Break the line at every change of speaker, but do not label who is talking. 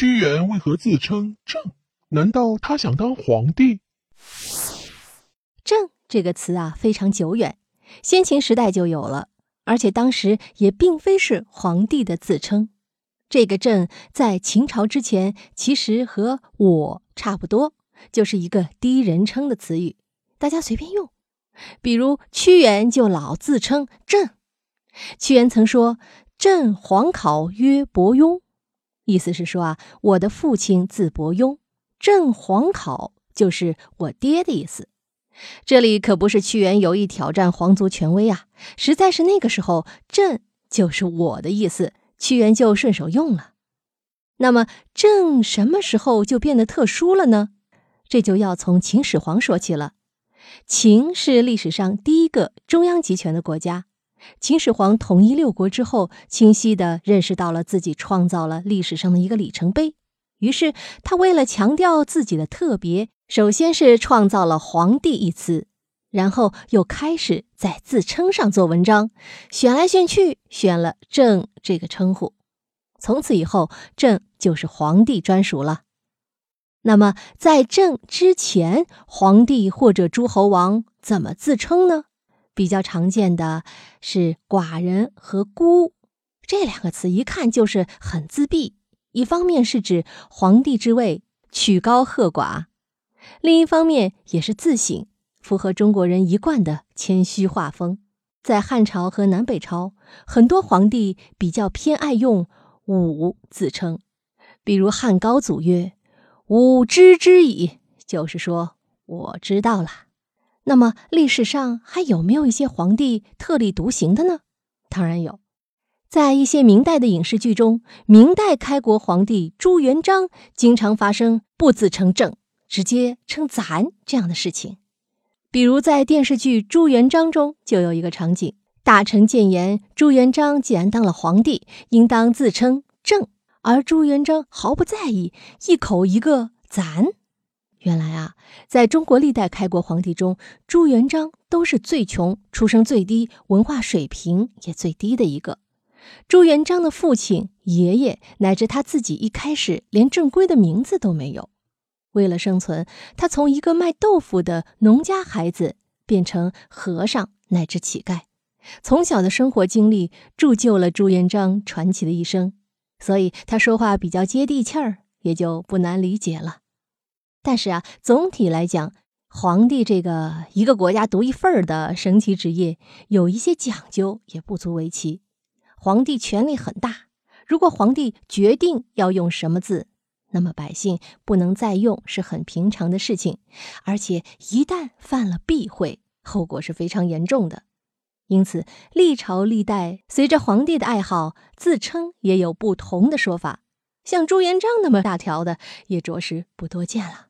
屈原为何自称郑？难道他想当皇帝？
郑这个词啊，非常久远，先秦时代就有了，而且当时也并非是皇帝的自称。这个郑在秦朝之前，其实和我差不多，就是一个第一人称的词语，大家随便用。比如屈原就老自称郑。屈原曾说：“郑皇考曰伯庸”，意思是说啊，我的父亲字伯庸，郑皇考就是我爹的意思。这里可不是屈原有意挑战皇族权威啊，实在是那个时候“朕”就是我的意思，屈原就顺手用了。那么“朕”什么时候就变得特殊了呢？这就要从秦始皇说起了。秦是历史上第一个中央集权的国家。秦始皇统一六国之后，清晰地认识到了自己创造了历史上的一个里程碑。于是，他为了强调自己的特别，首先是创造了“皇帝”一词，然后又开始在自称上做文章，选来选去，选了“郑”这个称呼。从此以后，“朕”就是皇帝专属了。那么，在朕之前，皇帝或者诸侯王怎么自称呢？比较常见的是“寡人”和“孤”这两个词，一看就是很自闭。一方面是指皇帝之位曲高和寡，另一方面也是自省，符合中国人一贯的谦虚画风。在汉朝和南北朝，很多皇帝比较偏爱用“吾”自称，比如汉高祖曰。吾知之矣，就是说我知道了。那么历史上还有没有一些皇帝特立独行的呢？当然有，在一些明代的影视剧中，明代开国皇帝朱元璋经常发生不自称正，直接称咱这样的事情。比如在电视剧《朱元璋》中，就有一个场景：大臣谏言朱元璋既然当了皇帝，应当自称正。而朱元璋毫不在意，一口一个“咱”。原来啊，在中国历代开国皇帝中，朱元璋都是最穷、出生最低、文化水平也最低的一个。朱元璋的父亲、爷爷乃至他自己，一开始连正规的名字都没有。为了生存，他从一个卖豆腐的农家孩子变成和尚乃至乞丐。从小的生活经历铸就了朱元璋传奇的一生。所以他说话比较接地气儿，也就不难理解了。但是啊，总体来讲，皇帝这个一个国家独一份儿的神奇职业，有一些讲究也不足为奇。皇帝权力很大，如果皇帝决定要用什么字，那么百姓不能再用是很平常的事情，而且一旦犯了避讳，后果是非常严重的。因此，历朝历代随着皇帝的爱好，自称也有不同的说法。像朱元璋那么大条的，也着实不多见了。